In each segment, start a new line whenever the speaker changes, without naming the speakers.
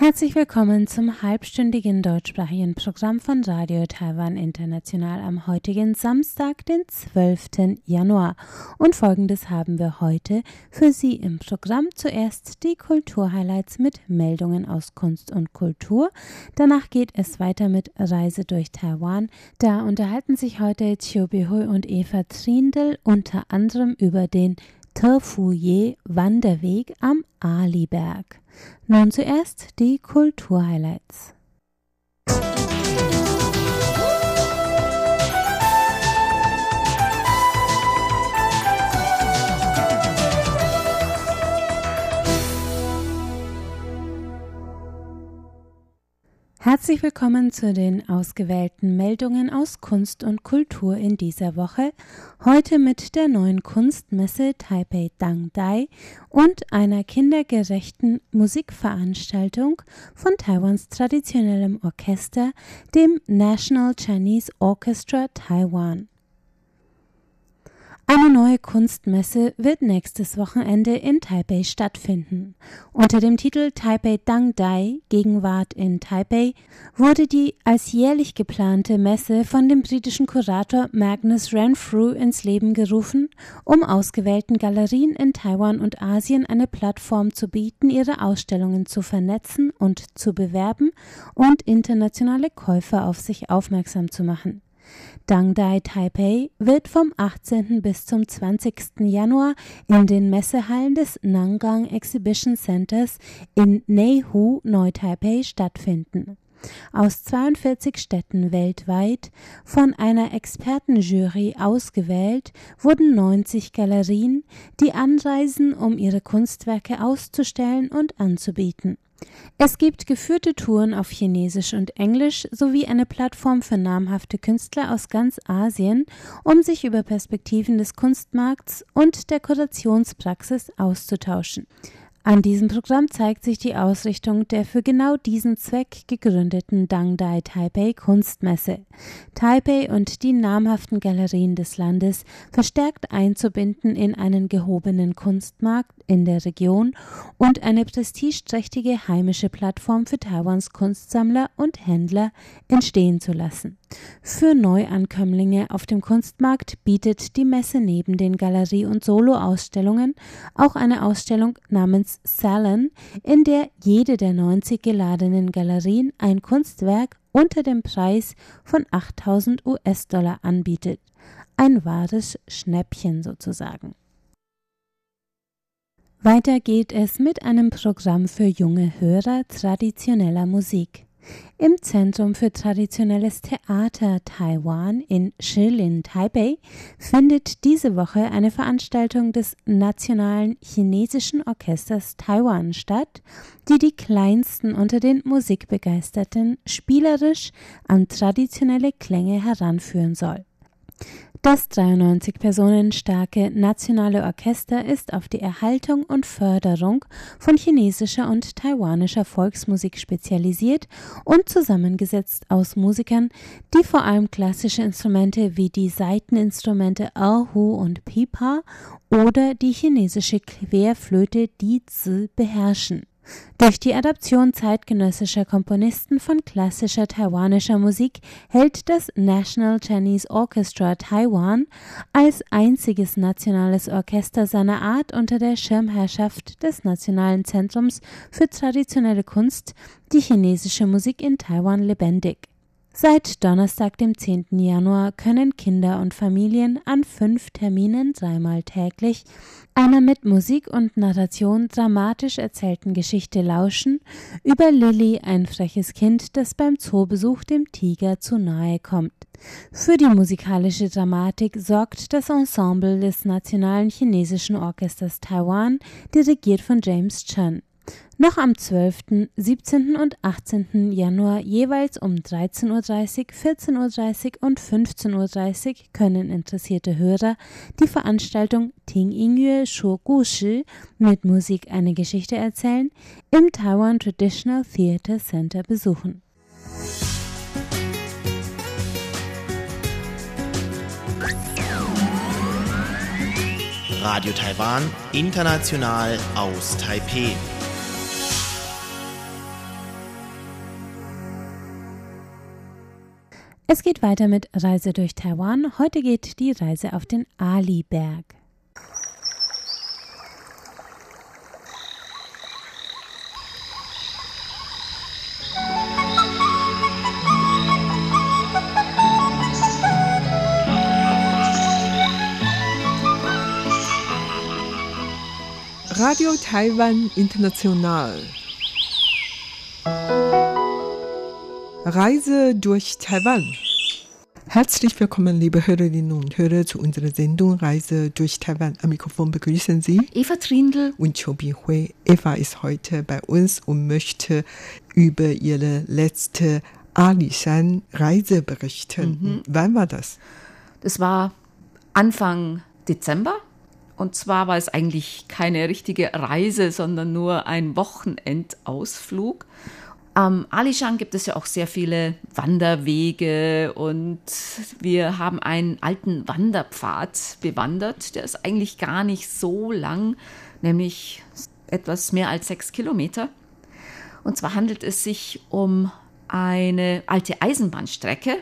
Herzlich willkommen zum halbstündigen deutschsprachigen Programm von Radio Taiwan International am heutigen Samstag, den 12. Januar. Und folgendes haben wir heute für Sie im Programm. Zuerst die Kulturhighlights mit Meldungen aus Kunst und Kultur. Danach geht es weiter mit Reise durch Taiwan. Da unterhalten sich heute Chiu Bihui und Eva Trindl unter anderem über den Tefuye Wanderweg am Aliberg. Nun zuerst die Kulturhighlights. Herzlich willkommen zu den ausgewählten Meldungen aus Kunst und Kultur in dieser Woche. Heute mit der neuen Kunstmesse Taipei Dang Dai und einer kindergerechten Musikveranstaltung von Taiwans traditionellem Orchester, dem National Chinese Orchestra Taiwan. Eine neue Kunstmesse wird nächstes Wochenende in Taipei stattfinden. Unter dem Titel Taipei Dang Dai Gegenwart in Taipei wurde die als jährlich geplante Messe von dem britischen Kurator Magnus Renfrew ins Leben gerufen, um ausgewählten Galerien in Taiwan und Asien eine Plattform zu bieten, ihre Ausstellungen zu vernetzen und zu bewerben und internationale Käufer auf sich aufmerksam zu machen. Dangdai Taipei wird vom 18. bis zum 20. Januar in den Messehallen des Nangang Exhibition Centers in Neihu, Neu-Taipei stattfinden. Aus 42 Städten weltweit, von einer Expertenjury ausgewählt, wurden 90 Galerien, die anreisen, um ihre Kunstwerke auszustellen und anzubieten. Es gibt geführte Touren auf Chinesisch und Englisch sowie eine Plattform für namhafte Künstler aus ganz Asien, um sich über Perspektiven des Kunstmarkts und der Kurationspraxis auszutauschen. An diesem Programm zeigt sich die Ausrichtung der für genau diesen Zweck gegründeten Dangdai Taipei Kunstmesse. Taipei und die namhaften Galerien des Landes verstärkt einzubinden in einen gehobenen Kunstmarkt in der Region und eine prestigeträchtige heimische Plattform für Taiwans Kunstsammler und Händler entstehen zu lassen. Für Neuankömmlinge auf dem Kunstmarkt bietet die Messe neben den Galerie- und Soloausstellungen auch eine Ausstellung namens Salon, in der jede der 90 geladenen Galerien ein Kunstwerk unter dem Preis von 8000 US-Dollar anbietet. Ein wahres Schnäppchen sozusagen. Weiter geht es mit einem Programm für junge Hörer traditioneller Musik. Im Zentrum für traditionelles Theater Taiwan in Shilin, Taipei, findet diese Woche eine Veranstaltung des Nationalen Chinesischen Orchesters Taiwan statt, die die Kleinsten unter den Musikbegeisterten spielerisch an traditionelle Klänge heranführen soll. Das 93 Personen starke nationale Orchester ist auf die Erhaltung und Förderung von chinesischer und taiwanischer Volksmusik spezialisiert und zusammengesetzt aus Musikern, die vor allem klassische Instrumente wie die Saiteninstrumente Erhu und Pipa oder die chinesische Querflöte Dizi beherrschen. Durch die Adaption zeitgenössischer Komponisten von klassischer taiwanischer Musik hält das National Chinese Orchestra Taiwan als einziges nationales Orchester seiner Art unter der Schirmherrschaft des Nationalen Zentrums für traditionelle Kunst die chinesische Musik in Taiwan lebendig. Seit Donnerstag, dem 10. Januar, können Kinder und Familien an fünf Terminen dreimal täglich einer mit Musik und Narration dramatisch erzählten Geschichte lauschen über Lilly, ein freches Kind, das beim Zoobesuch dem Tiger zu nahe kommt. Für die musikalische Dramatik sorgt das Ensemble des Nationalen Chinesischen Orchesters Taiwan, dirigiert von James Chen noch am 12., 17. und 18. Januar jeweils um 13.30 Uhr, 14.30 Uhr und 15.30 Uhr können interessierte Hörer die Veranstaltung Ting Ingyue Shu Gushi mit Musik eine Geschichte erzählen im Taiwan Traditional Theatre Center besuchen.
Radio Taiwan, international aus Taipei.
Es geht weiter mit Reise durch Taiwan. Heute geht die Reise auf den Ali-Berg.
Radio Taiwan International. Reise durch Taiwan. Herzlich willkommen, liebe Hörerinnen und Hörer, zu unserer Sendung Reise durch Taiwan. Am Mikrofon begrüßen Sie
Eva Trindl
und Chobi Hui. Eva ist heute bei uns und möchte über ihre letzte Alishan-Reise berichten. Mhm. Wann war das?
Das war Anfang Dezember und zwar war es eigentlich keine richtige Reise, sondern nur ein Wochenendausflug. Am Alishan gibt es ja auch sehr viele Wanderwege und wir haben einen alten Wanderpfad bewandert. Der ist eigentlich gar nicht so lang, nämlich etwas mehr als sechs Kilometer. Und zwar handelt es sich um eine alte Eisenbahnstrecke.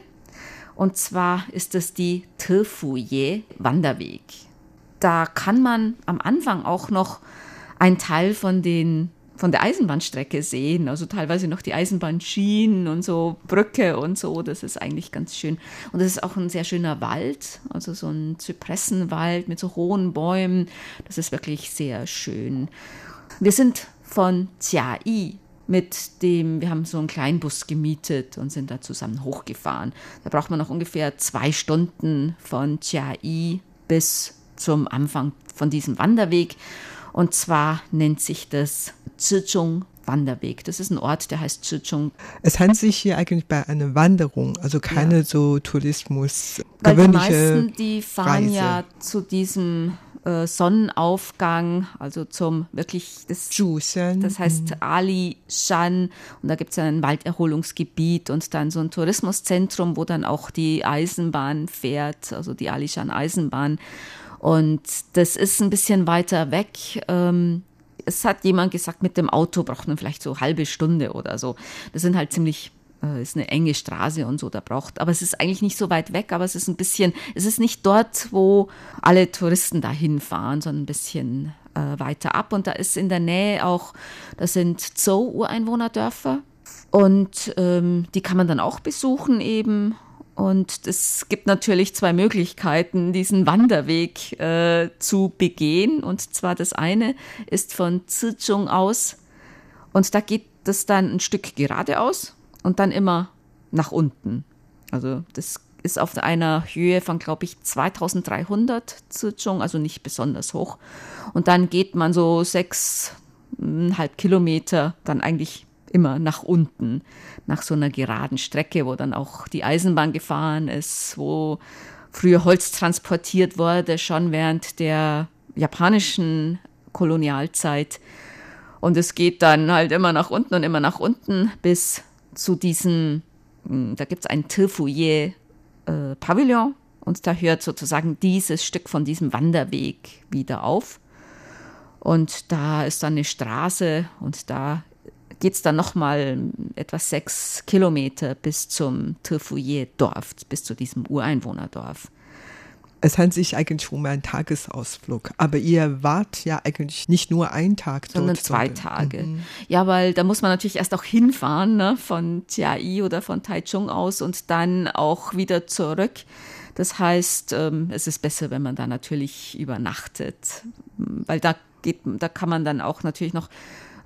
Und zwar ist es die Tefuye Wanderweg da kann man am Anfang auch noch einen Teil von den von der Eisenbahnstrecke sehen, also teilweise noch die Eisenbahnschienen und so Brücke und so, das ist eigentlich ganz schön. Und es ist auch ein sehr schöner Wald, also so ein Zypressenwald mit so hohen Bäumen, das ist wirklich sehr schön. Wir sind von Jiai mit dem, wir haben so einen Kleinbus gemietet und sind da zusammen hochgefahren. Da braucht man noch ungefähr zwei Stunden von Jiai bis zum Anfang von diesem Wanderweg. Und zwar nennt sich das Zizhong Wanderweg. Das ist ein Ort, der heißt Zizhong.
Es handelt sich hier eigentlich bei einer Wanderung, also keine ja. so Tourismus.
Weil die meisten, die fahren Reise. ja zu diesem äh, Sonnenaufgang, also zum wirklich das, das heißt mhm. Ali Shan und da gibt es ja ein Walderholungsgebiet und dann so ein Tourismuszentrum, wo dann auch die Eisenbahn fährt, also die Ali Shan Eisenbahn. Und das ist ein bisschen weiter weg. Ähm, es hat jemand gesagt, mit dem Auto braucht man vielleicht so eine halbe Stunde oder so. Das sind halt ziemlich äh, ist eine enge Straße und so, da braucht, aber es ist eigentlich nicht so weit weg, aber es ist ein bisschen, es ist nicht dort, wo alle Touristen dahin fahren, sondern ein bisschen äh, weiter ab. Und da ist in der Nähe auch, das sind Zoo-Ureinwohnerdörfer. Und ähm, die kann man dann auch besuchen eben und es gibt natürlich zwei Möglichkeiten, diesen Wanderweg äh, zu begehen. Und zwar das eine ist von Zizhong aus. Und da geht es dann ein Stück geradeaus und dann immer nach unten. Also das ist auf einer Höhe von, glaube ich, 2300 Zizhong, also nicht besonders hoch. Und dann geht man so sechseinhalb Kilometer dann eigentlich immer nach unten, nach so einer geraden Strecke, wo dann auch die Eisenbahn gefahren ist, wo früher Holz transportiert wurde, schon während der japanischen Kolonialzeit. Und es geht dann halt immer nach unten und immer nach unten bis zu diesem, hm, da gibt es ein Tilfouye äh, und da hört sozusagen dieses Stück von diesem Wanderweg wieder auf. Und da ist dann eine Straße und da geht es dann nochmal etwa sechs Kilometer bis zum Tefuye-Dorf, bis zu diesem Ureinwohnerdorf.
Es handelt sich eigentlich um einen Tagesausflug, aber ihr wart ja eigentlich nicht nur einen Tag dort.
Sondern zwei Tage. Mhm. Ja, weil da muss man natürlich erst auch hinfahren, ne, von Chiai oder von Taichung aus und dann auch wieder zurück. Das heißt, ähm, es ist besser, wenn man da natürlich übernachtet, weil da geht, da kann man dann auch natürlich noch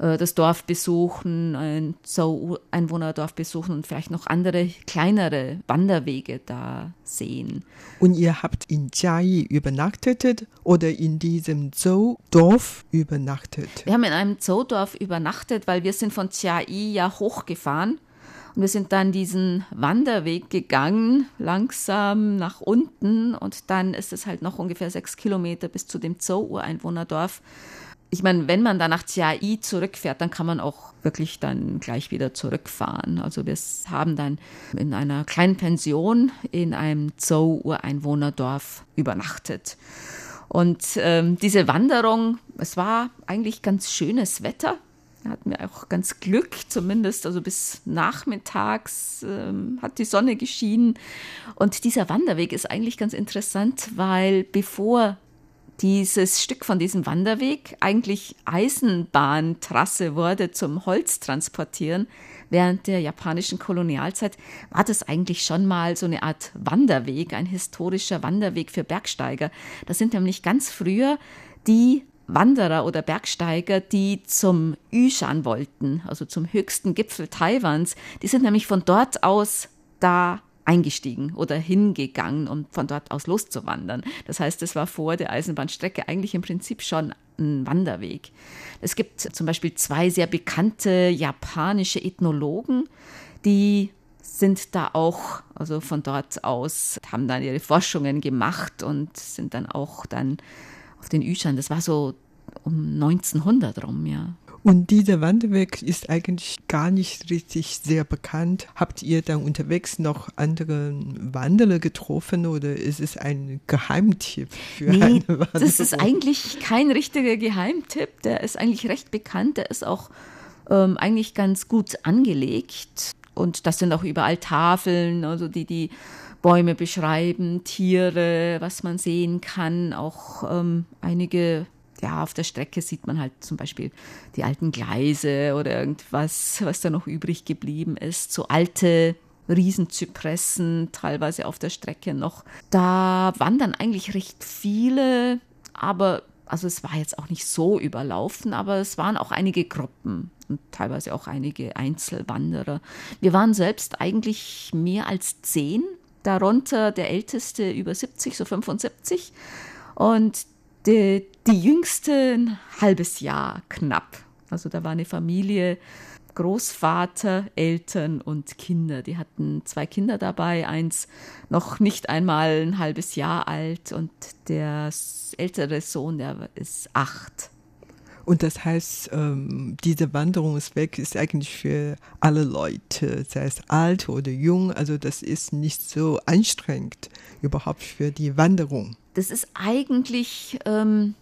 äh, das Dorf besuchen, ein Zoo-Einwohnerdorf besuchen und vielleicht noch andere kleinere Wanderwege da sehen.
Und ihr habt in Jiayi übernachtet oder in diesem Zoo-Dorf übernachtet?
Wir haben in einem Zoo-Dorf übernachtet, weil wir sind von Jiayi ja hochgefahren. Und wir sind dann diesen Wanderweg gegangen, langsam nach unten. Und dann ist es halt noch ungefähr sechs Kilometer bis zu dem Zoo-Ureinwohnerdorf ich meine, wenn man dann nach Chiai zurückfährt, dann kann man auch wirklich dann gleich wieder zurückfahren. Also wir haben dann in einer kleinen Pension in einem Zoo-Ureinwohnerdorf übernachtet. Und ähm, diese Wanderung, es war eigentlich ganz schönes Wetter. Da hatten wir auch ganz Glück, zumindest also bis nachmittags ähm, hat die Sonne geschienen. Und dieser Wanderweg ist eigentlich ganz interessant, weil bevor dieses Stück von diesem Wanderweg eigentlich Eisenbahntrasse wurde zum Holztransportieren, während der japanischen Kolonialzeit war das eigentlich schon mal so eine Art Wanderweg, ein historischer Wanderweg für Bergsteiger. Das sind nämlich ganz früher die Wanderer oder Bergsteiger, die zum Yushan wollten, also zum höchsten Gipfel Taiwans. Die sind nämlich von dort aus da eingestiegen oder hingegangen, um von dort aus loszuwandern. Das heißt, es war vor der Eisenbahnstrecke eigentlich im Prinzip schon ein Wanderweg. Es gibt zum Beispiel zwei sehr bekannte japanische Ethnologen, die sind da auch, also von dort aus, haben dann ihre Forschungen gemacht und sind dann auch dann auf den Yushan. Das war so um 1900 rum, ja.
Und dieser Wanderweg ist eigentlich gar nicht richtig sehr bekannt. Habt ihr dann unterwegs noch andere Wanderer getroffen oder ist es ein Geheimtipp für
nee,
eine Wanderung?
Das ist eigentlich kein richtiger Geheimtipp. Der ist eigentlich recht bekannt. Der ist auch ähm, eigentlich ganz gut angelegt. Und das sind auch überall Tafeln, also die die Bäume beschreiben, Tiere, was man sehen kann, auch ähm, einige ja, auf der Strecke sieht man halt zum Beispiel die alten Gleise oder irgendwas, was da noch übrig geblieben ist. So alte Riesenzypressen teilweise auf der Strecke noch. Da wandern eigentlich recht viele, aber also es war jetzt auch nicht so überlaufen, aber es waren auch einige Gruppen und teilweise auch einige Einzelwanderer. Wir waren selbst eigentlich mehr als zehn, darunter der älteste über 70, so 75. Und die, die jüngste ein halbes Jahr knapp. Also da war eine Familie, Großvater, Eltern und Kinder. Die hatten zwei Kinder dabei, eins noch nicht einmal ein halbes Jahr alt und der ältere Sohn, der ist acht.
Und das heißt, ähm, dieser Wanderungsweg ist eigentlich für alle Leute, sei es alt oder jung. Also das ist nicht so anstrengend überhaupt für die Wanderung.
Das ist eigentlich, ähm,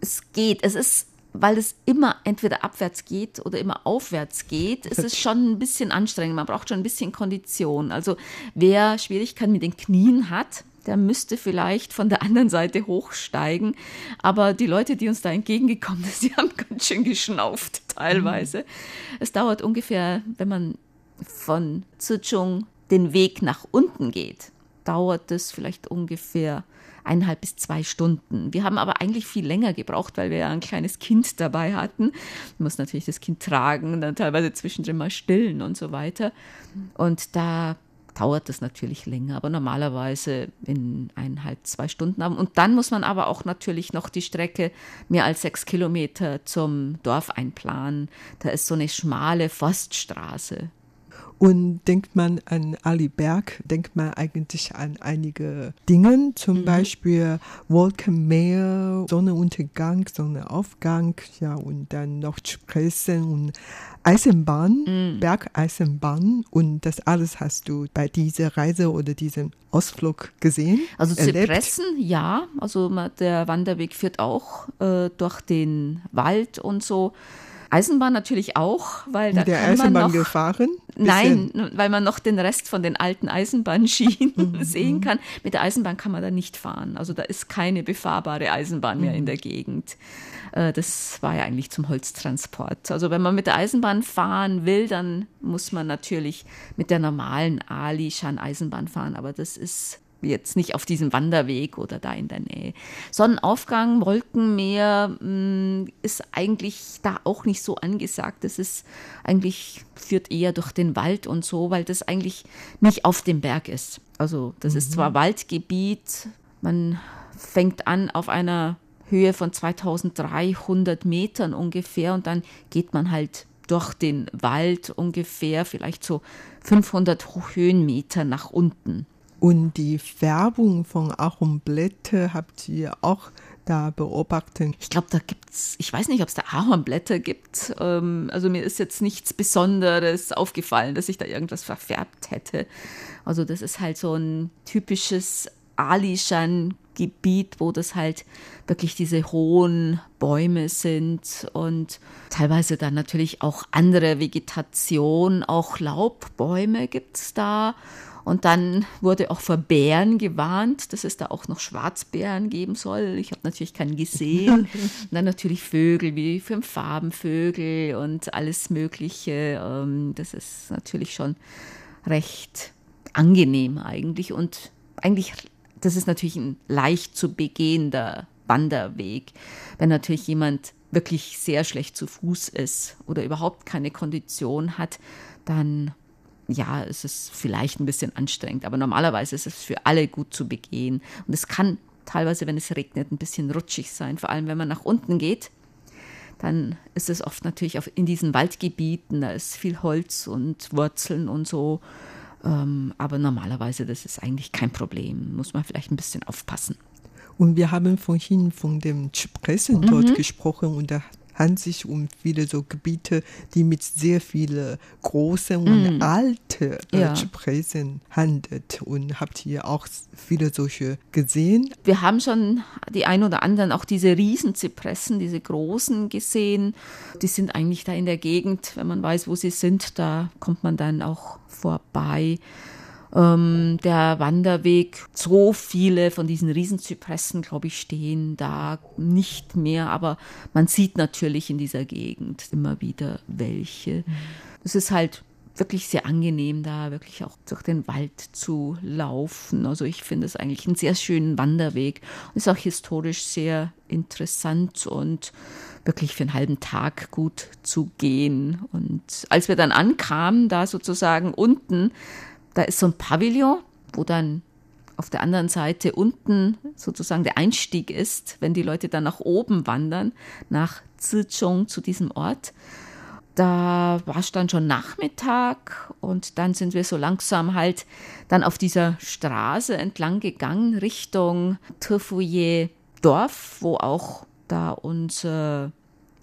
es geht. Es ist weil es immer entweder abwärts geht oder immer aufwärts geht, ist es schon ein bisschen anstrengend. Man braucht schon ein bisschen Kondition. Also wer Schwierigkeiten mit den Knien hat, der müsste vielleicht von der anderen Seite hochsteigen. Aber die Leute, die uns da entgegengekommen sind, die haben ganz schön geschnauft teilweise. Mhm. Es dauert ungefähr, wenn man von Zichung den Weg nach unten geht, dauert es vielleicht ungefähr eineinhalb bis zwei Stunden. Wir haben aber eigentlich viel länger gebraucht, weil wir ja ein kleines Kind dabei hatten. Man muss natürlich das Kind tragen, dann teilweise zwischendrin mal stillen und so weiter. Und da dauert das natürlich länger, aber normalerweise in eineinhalb, zwei Stunden. Und dann muss man aber auch natürlich noch die Strecke mehr als sechs Kilometer zum Dorf einplanen. Da ist so eine schmale Forststraße.
Und denkt man an Ali Berg, denkt man eigentlich an einige Dinge, zum mhm. Beispiel Wolkenmeer, Sonnenuntergang, Sonnenaufgang, ja, und dann noch Spressen und Eisenbahn, mhm. Bergeisenbahn. Und das alles hast du bei dieser Reise oder diesem Ausflug gesehen?
Also Zypressen, ja. Also der Wanderweg führt auch äh, durch den Wald und so. Eisenbahn natürlich auch, weil da
der
kann
Eisenbahn
man noch,
gefahren?
Nein, weil man noch den Rest von den alten Eisenbahnschienen mhm. sehen kann. Mit der Eisenbahn kann man da nicht fahren. Also da ist keine befahrbare Eisenbahn mehr mhm. in der Gegend. Äh, das war ja eigentlich zum Holztransport. Also wenn man mit der Eisenbahn fahren will, dann muss man natürlich mit der normalen Ali-Shan-Eisenbahn fahren. Aber das ist jetzt nicht auf diesem Wanderweg oder da in der Nähe. Sonnenaufgang, Wolkenmeer mm, ist eigentlich da auch nicht so angesagt. Das ist eigentlich führt eher durch den Wald und so, weil das eigentlich nicht auf dem Berg ist. Also das mhm. ist zwar Waldgebiet, man fängt an auf einer Höhe von 2300 Metern ungefähr und dann geht man halt durch den Wald ungefähr vielleicht so 500 Höhenmeter nach unten.
Und die Färbung von Ahornblätter habt ihr auch da beobachtet?
Ich glaube, da gibt's, ich weiß nicht, ob es da Ahornblätter gibt. Ähm, also mir ist jetzt nichts Besonderes aufgefallen, dass ich da irgendwas verfärbt hätte. Also das ist halt so ein typisches Alishan Gebiet, wo das halt wirklich diese hohen Bäume sind und teilweise dann natürlich auch andere Vegetation, auch Laubbäume gibt es da. Und dann wurde auch vor Bären gewarnt, dass es da auch noch Schwarzbären geben soll. Ich habe natürlich keinen gesehen. Und dann natürlich Vögel wie fünf Farbenvögel und alles Mögliche. Ähm, das ist natürlich schon recht angenehm eigentlich. Und eigentlich, das ist natürlich ein leicht zu begehender Wanderweg. Wenn natürlich jemand wirklich sehr schlecht zu Fuß ist oder überhaupt keine Kondition hat, dann ja, es ist vielleicht ein bisschen anstrengend, aber normalerweise ist es für alle gut zu begehen. Und es kann teilweise, wenn es regnet, ein bisschen rutschig sein, vor allem wenn man nach unten geht. Dann ist es oft natürlich in diesen Waldgebieten, da ist viel Holz und Wurzeln und so. Ähm, aber normalerweise, das ist eigentlich kein Problem. Muss man vielleicht ein bisschen aufpassen.
Und wir haben vorhin von dem Zypressen mhm. dort gesprochen und da handelt sich um viele so Gebiete, die mit sehr vielen großen und mm. alten äh, ja. Zypressen handelt. Und habt ihr auch viele solche gesehen?
Wir haben schon die ein oder anderen, auch diese Riesenzypressen, diese großen gesehen. Die sind eigentlich da in der Gegend, wenn man weiß, wo sie sind, da kommt man dann auch vorbei ähm, der Wanderweg. So viele von diesen Riesenzypressen, glaube ich, stehen da nicht mehr, aber man sieht natürlich in dieser Gegend immer wieder welche. Es ist halt wirklich sehr angenehm, da wirklich auch durch den Wald zu laufen. Also ich finde es eigentlich einen sehr schönen Wanderweg. Ist auch historisch sehr interessant und wirklich für einen halben Tag gut zu gehen. Und als wir dann ankamen, da sozusagen unten da ist so ein Pavillon, wo dann auf der anderen Seite unten sozusagen der Einstieg ist, wenn die Leute dann nach oben wandern, nach Zizhong zu diesem Ort. Da war es dann schon Nachmittag und dann sind wir so langsam halt dann auf dieser Straße entlang gegangen Richtung Tefuye Dorf, wo auch da unser,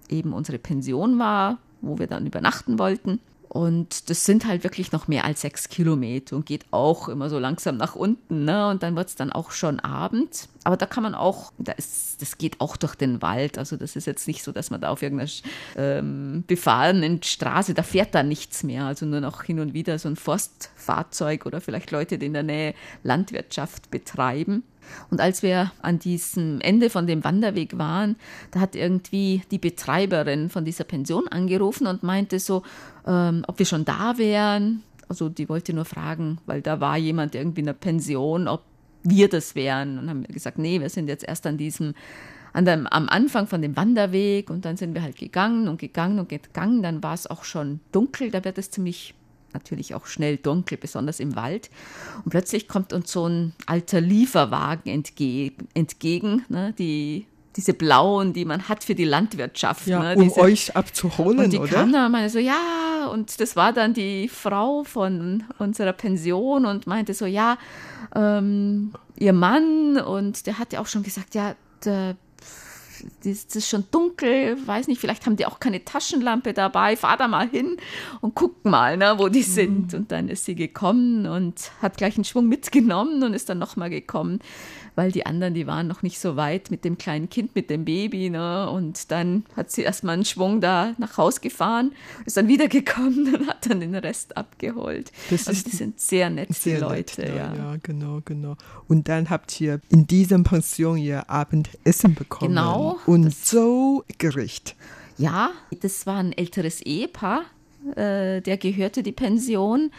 eben unsere Pension war, wo wir dann übernachten wollten. Und das sind halt wirklich noch mehr als sechs Kilometer und geht auch immer so langsam nach unten. Ne? Und dann wird es dann auch schon Abend. Aber da kann man auch, da ist, das geht auch durch den Wald. Also das ist jetzt nicht so, dass man da auf irgendeiner ähm, befahrenen Straße, da fährt da nichts mehr. Also nur noch hin und wieder so ein Forstfahrzeug oder vielleicht Leute, die in der Nähe Landwirtschaft betreiben. Und als wir an diesem Ende von dem Wanderweg waren, da hat irgendwie die Betreiberin von dieser Pension angerufen und meinte so, ähm, ob wir schon da wären. Also die wollte nur fragen, weil da war jemand irgendwie in der Pension, ob wir das wären. Und haben wir gesagt, nee, wir sind jetzt erst an diesem an dem, am Anfang von dem Wanderweg und dann sind wir halt gegangen und gegangen und gegangen. Dann war es auch schon dunkel, da wird es ziemlich natürlich auch schnell dunkel, besonders im Wald. Und plötzlich kommt uns so ein alter Lieferwagen entge entgegen, ne, die diese blauen, die man hat für die Landwirtschaft.
Ja,
ne,
um
diese,
euch abzuholen,
und die
oder?
kam dann meine so, ja, und das war dann die Frau von unserer Pension und meinte so, ja, ähm, ihr Mann und der hatte auch schon gesagt, ja, der es ist schon dunkel, weiß nicht, vielleicht haben die auch keine Taschenlampe dabei, fahr da mal hin und guck mal, ne, wo die mhm. sind. Und dann ist sie gekommen und hat gleich einen Schwung mitgenommen und ist dann nochmal gekommen weil die anderen, die waren noch nicht so weit mit dem kleinen Kind, mit dem Baby. Ne? Und dann hat sie erstmal einen Schwung da nach Haus gefahren, ist dann wiedergekommen und hat dann den Rest abgeholt. Das also die sind sehr nett, sehr die Leute. Nett, ja.
ja, genau, genau. Und dann habt ihr in diesem Pension ihr Abendessen bekommen.
Genau.
Und so Gericht.
Ja, das war ein älteres Ehepaar, äh, der gehörte die Pension.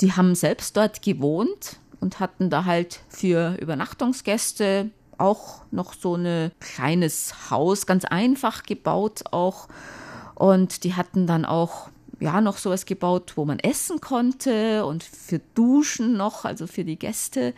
Die haben selbst dort gewohnt und hatten da halt für Übernachtungsgäste auch noch so ein kleines Haus, ganz einfach gebaut auch. Und die hatten dann auch ja noch sowas gebaut, wo man essen konnte und für Duschen noch, also für die Gäste.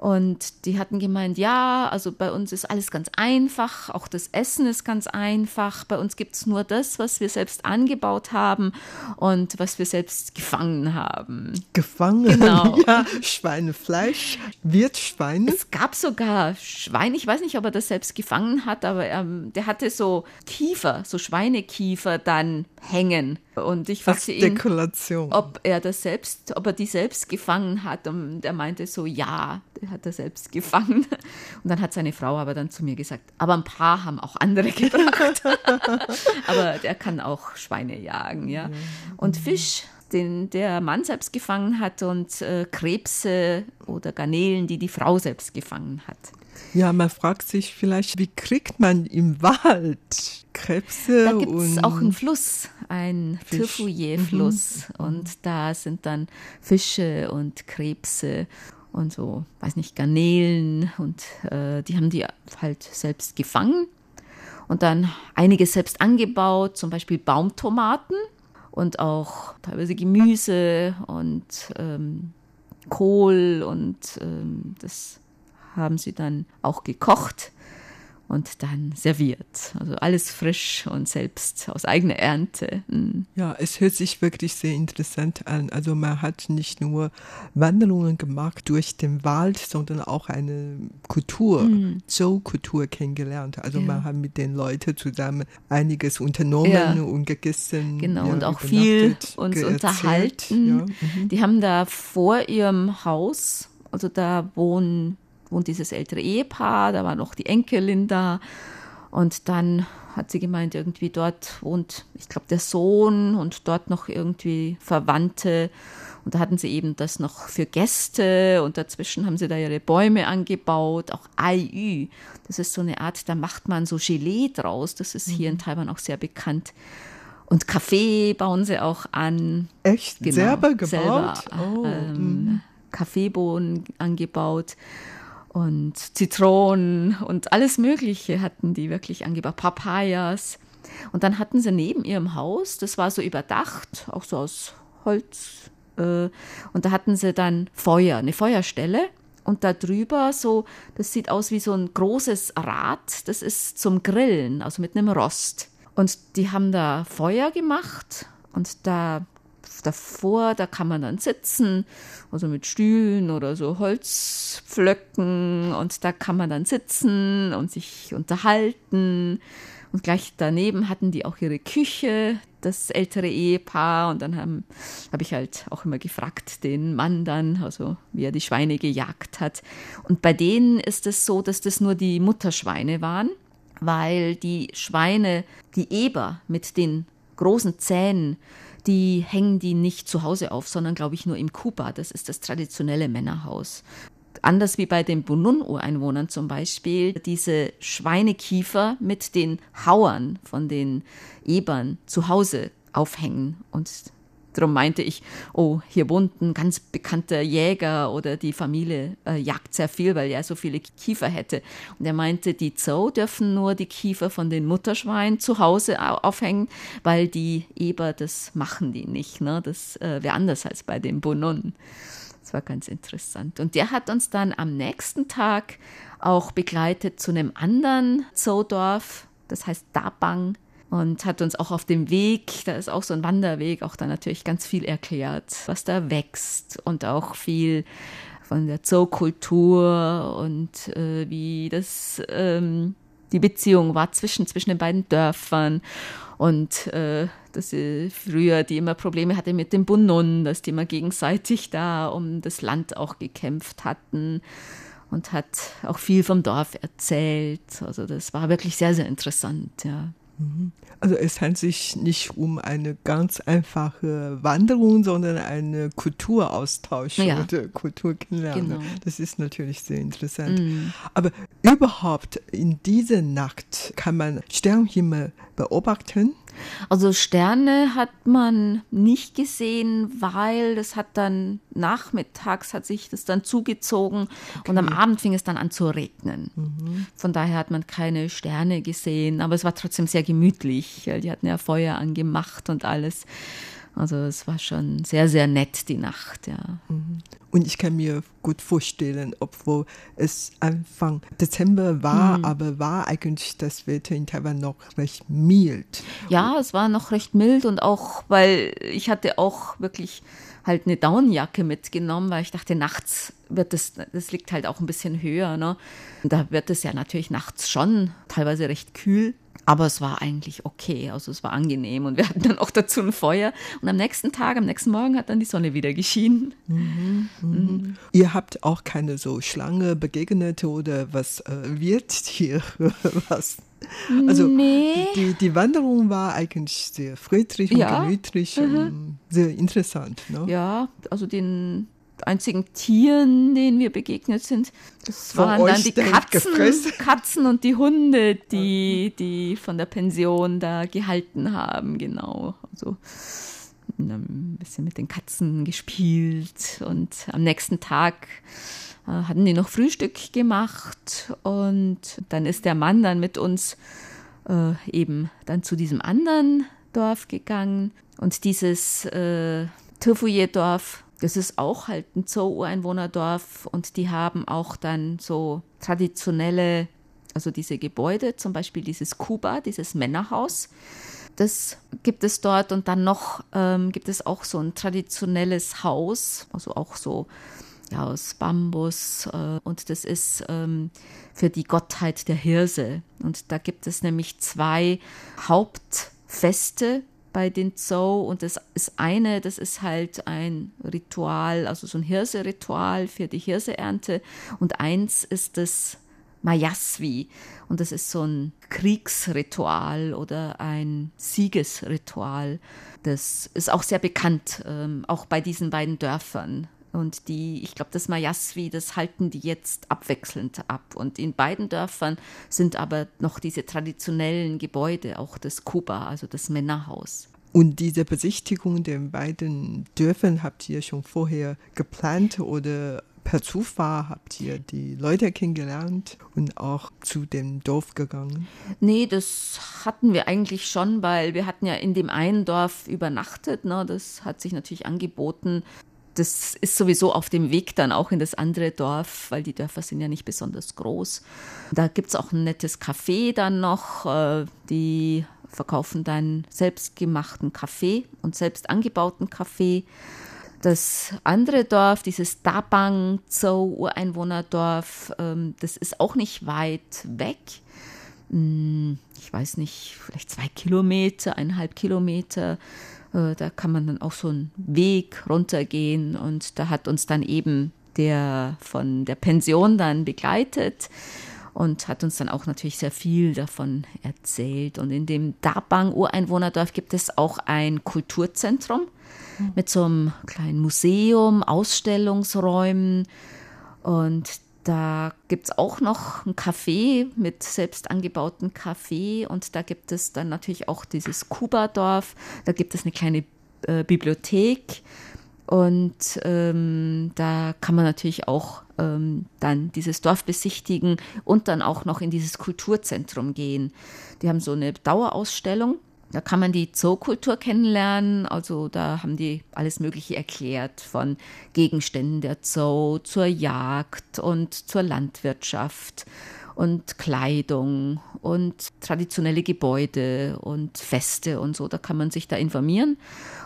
Und die hatten gemeint, ja, also bei uns ist alles ganz einfach, auch das Essen ist ganz einfach. Bei uns gibt es nur das, was wir selbst angebaut haben und was wir selbst gefangen haben.
Gefangen? Genau. Ja, Schweinefleisch, Wirtschwein.
Es gab sogar Schwein, ich weiß nicht, ob er das selbst gefangen hat, aber ähm, der hatte so Kiefer, so Schweinekiefer dann hängen Und ich fragte ihn, ob er das selbst, ob er die selbst gefangen hat. Und er meinte so, ja, der hat er selbst gefangen. Und dann hat seine Frau aber dann zu mir gesagt, aber ein paar haben auch andere gebracht. aber der kann auch Schweine jagen, ja. Und Fisch, den der Mann selbst gefangen hat und äh, Krebse oder Garnelen, die die Frau selbst gefangen hat.
Ja, man fragt sich vielleicht, wie kriegt man im Wald Krebse?
Da gibt es auch einen Fluss, ein Tirfouillet-Fluss. Mhm. Und da sind dann Fische und Krebse und so, weiß nicht, Garnelen. Und äh, die haben die halt selbst gefangen und dann einiges selbst angebaut, zum Beispiel Baumtomaten und auch teilweise Gemüse und ähm, Kohl und ähm, das haben sie dann auch gekocht und dann serviert. Also alles frisch und selbst aus eigener Ernte.
Mhm. Ja, es hört sich wirklich sehr interessant an. Also man hat nicht nur Wanderungen gemacht durch den Wald, sondern auch eine Kultur, mhm. Zhou-Kultur kennengelernt. Also ja. man hat mit den Leuten zusammen einiges unternommen ja. und gegessen.
Genau, ja, und auch viel uns geerzählt. unterhalten. Mhm. Die haben da vor ihrem Haus, also da wohnen wohnt dieses ältere Ehepaar, da war noch die Enkelin da. Und dann hat sie gemeint, irgendwie dort wohnt, ich glaube, der Sohn und dort noch irgendwie Verwandte. Und da hatten sie eben das noch für Gäste und dazwischen haben sie da ihre Bäume angebaut, auch Ai Das ist so eine Art, da macht man so Gelee draus. Das ist hier in mhm. Taiwan auch sehr bekannt. Und Kaffee bauen sie auch an.
Echt? Genau, selber gebaut? Selber,
oh. ähm, mhm. Kaffeebohnen angebaut und Zitronen und alles Mögliche hatten die wirklich angebaut, Papayas. Und dann hatten sie neben ihrem Haus, das war so überdacht, auch so aus Holz, äh, und da hatten sie dann Feuer, eine Feuerstelle. Und da drüber so, das sieht aus wie so ein großes Rad, das ist zum Grillen, also mit einem Rost. Und die haben da Feuer gemacht und da davor, da kann man dann sitzen, also mit Stühlen oder so Holzpflöcken und da kann man dann sitzen und sich unterhalten. Und gleich daneben hatten die auch ihre Küche, das ältere Ehepaar. Und dann habe hab ich halt auch immer gefragt, den Mann dann, also wie er die Schweine gejagt hat. Und bei denen ist es so, dass das nur die Mutterschweine waren, weil die Schweine, die Eber mit den großen Zähnen, die hängen die nicht zu Hause auf, sondern glaube ich nur im Kuba. Das ist das traditionelle Männerhaus. Anders wie bei den Bunun-Ureinwohnern zum Beispiel, diese Schweinekiefer mit den Hauern von den Ebern zu Hause aufhängen und Darum meinte ich, oh, hier wohnt ein ganz bekannter Jäger oder die Familie äh, jagt sehr viel, weil er so viele Kiefer hätte. Und er meinte, die Zoo dürfen nur die Kiefer von den Mutterschweinen zu Hause aufhängen, weil die Eber, das machen die nicht. Ne? Das äh, wäre anders als bei den Bunun. Das war ganz interessant. Und der hat uns dann am nächsten Tag auch begleitet zu einem anderen Zoodorf, das heißt Dabang und hat uns auch auf dem Weg, da ist auch so ein Wanderweg, auch da natürlich ganz viel erklärt, was da wächst und auch viel von der Zookultur und äh, wie das ähm, die Beziehung war zwischen, zwischen den beiden Dörfern und äh, dass sie früher die immer Probleme hatte mit dem Bunun, dass die immer gegenseitig da um das Land auch gekämpft hatten und hat auch viel vom Dorf erzählt. Also das war wirklich sehr, sehr interessant, ja.
Also es handelt sich nicht um eine ganz einfache Wanderung, sondern eine Kulturaustausch ja. oder Kulturkennenlernen. Genau. Das ist natürlich sehr interessant. Mhm. Aber überhaupt in dieser Nacht kann man Sternenhimmel beobachten.
Also Sterne hat man nicht gesehen, weil das hat dann nachmittags hat sich das dann zugezogen okay. und am Abend fing es dann an zu regnen. Mhm. Von daher hat man keine Sterne gesehen, aber es war trotzdem sehr gemütlich. Die hatten ja Feuer angemacht und alles. Also es war schon sehr, sehr nett die Nacht, ja. Mhm.
Und ich kann mir gut vorstellen, obwohl es Anfang Dezember war, mhm. aber war eigentlich das Wetter in Taiwan noch recht mild.
Ja, es war noch recht mild und auch, weil ich hatte auch wirklich halt eine Downjacke mitgenommen, weil ich dachte, nachts wird es, das liegt halt auch ein bisschen höher, ne? Und da wird es ja natürlich nachts schon teilweise recht kühl. Aber es war eigentlich okay, also es war angenehm und wir hatten dann auch dazu ein Feuer. Und am nächsten Tag, am nächsten Morgen hat dann die Sonne wieder geschienen. Mhm,
mhm. Mhm. Ihr habt auch keine so Schlange begegnet oder was äh, wird hier was? Also nee. die, die Wanderung war eigentlich sehr friedlich und ja. gemütlich mhm. und sehr interessant. Ne?
Ja, also den einzigen Tieren, denen wir begegnet sind, das von waren dann die Katzen, Katzen und die Hunde, die, die von der Pension da gehalten haben, genau. Also ein bisschen mit den Katzen gespielt und am nächsten Tag äh, hatten die noch Frühstück gemacht und dann ist der Mann dann mit uns äh, eben dann zu diesem anderen Dorf gegangen und dieses äh, Töfuye-Dorf das ist auch halt ein Zoo-Ureinwohnerdorf und die haben auch dann so traditionelle, also diese Gebäude, zum Beispiel dieses Kuba, dieses Männerhaus. Das gibt es dort und dann noch ähm, gibt es auch so ein traditionelles Haus, also auch so ja, aus Bambus äh, und das ist ähm, für die Gottheit der Hirse. Und da gibt es nämlich zwei Hauptfeste bei den Zoo und das ist eine, das ist halt ein Ritual, also so ein Hirse-Ritual für die Hirseernte und eins ist das Mayasvi und das ist so ein Kriegsritual oder ein Siegesritual. Das ist auch sehr bekannt, ähm, auch bei diesen beiden Dörfern. Und die, ich glaube, das Mayasvi, das halten die jetzt abwechselnd ab. Und in beiden Dörfern sind aber noch diese traditionellen Gebäude, auch das Kuba, also das Männerhaus.
Und diese Besichtigung der beiden Dörfern habt ihr schon vorher geplant oder per Zufall habt ihr die Leute kennengelernt und auch zu dem Dorf gegangen?
Nee, das hatten wir eigentlich schon, weil wir hatten ja in dem einen Dorf übernachtet. Ne? Das hat sich natürlich angeboten, das ist sowieso auf dem Weg dann auch in das andere Dorf, weil die Dörfer sind ja nicht besonders groß. Da gibt es auch ein nettes Café dann noch. Äh, die verkaufen dann selbstgemachten Kaffee und selbst angebauten Kaffee. Das andere Dorf, dieses Dabang Zou Ureinwohnerdorf, ähm, das ist auch nicht weit weg. Hm, ich weiß nicht, vielleicht zwei Kilometer, eineinhalb Kilometer da kann man dann auch so einen Weg runtergehen und da hat uns dann eben der von der Pension dann begleitet und hat uns dann auch natürlich sehr viel davon erzählt. Und in dem Dabang Ureinwohnerdorf gibt es auch ein Kulturzentrum mhm. mit so einem kleinen Museum, Ausstellungsräumen und da gibt es auch noch ein Café mit selbst angebautem Kaffee und da gibt es dann natürlich auch dieses Kuba-Dorf. Da gibt es eine kleine äh, Bibliothek und ähm, da kann man natürlich auch ähm, dann dieses Dorf besichtigen und dann auch noch in dieses Kulturzentrum gehen. Die haben so eine Dauerausstellung da kann man die Zookultur kennenlernen. Also da haben die alles Mögliche erklärt, von Gegenständen der Zoo zur Jagd und zur Landwirtschaft und Kleidung und traditionelle Gebäude und Feste und so. Da kann man sich da informieren.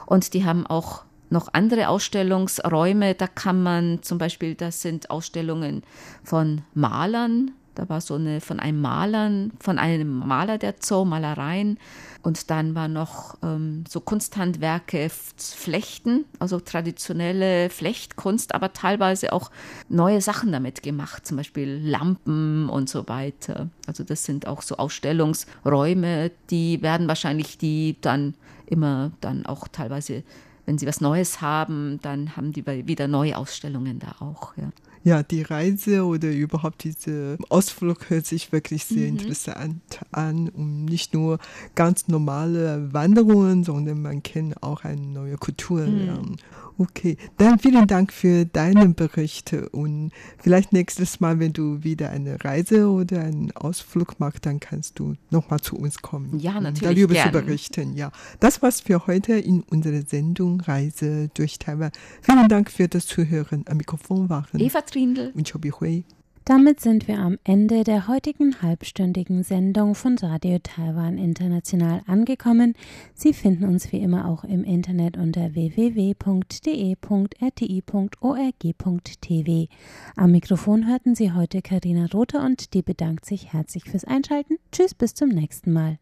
Und die haben auch noch andere Ausstellungsräume. Da kann man zum Beispiel, das sind Ausstellungen von Malern. Da war so eine von einem Malern, von einem Maler der Zoo, Malereien und dann war noch ähm, so Kunsthandwerke, Flechten, also traditionelle Flechtkunst, aber teilweise auch neue Sachen damit gemacht, zum Beispiel Lampen und so weiter. Also das sind auch so Ausstellungsräume, die werden wahrscheinlich die dann immer dann auch teilweise, wenn sie was Neues haben, dann haben die wieder neue Ausstellungen da auch. Ja
ja, die Reise oder überhaupt diese Ausflug hört sich wirklich sehr mhm. interessant an und nicht nur ganz normale Wanderungen, sondern man kann auch eine neue Kultur mhm. lernen. Okay, dann vielen Dank für deine Berichte und vielleicht nächstes Mal, wenn du wieder eine Reise oder einen Ausflug machst, dann kannst du nochmal zu uns kommen.
Ja, natürlich. Darüber
gern. zu berichten. Ja, das war's für heute in unserer Sendung Reise durch Taiwan. Vielen Dank für das Zuhören. Am Mikrofon waren
Eva Trindl
und Chobi Hui.
Damit sind wir am Ende der heutigen halbstündigen Sendung von Radio Taiwan International angekommen. Sie finden uns wie immer auch im Internet unter www.de.rti.org.tv. Am Mikrofon hörten Sie heute Karina Rother und die bedankt sich herzlich fürs Einschalten. Tschüss, bis zum nächsten Mal.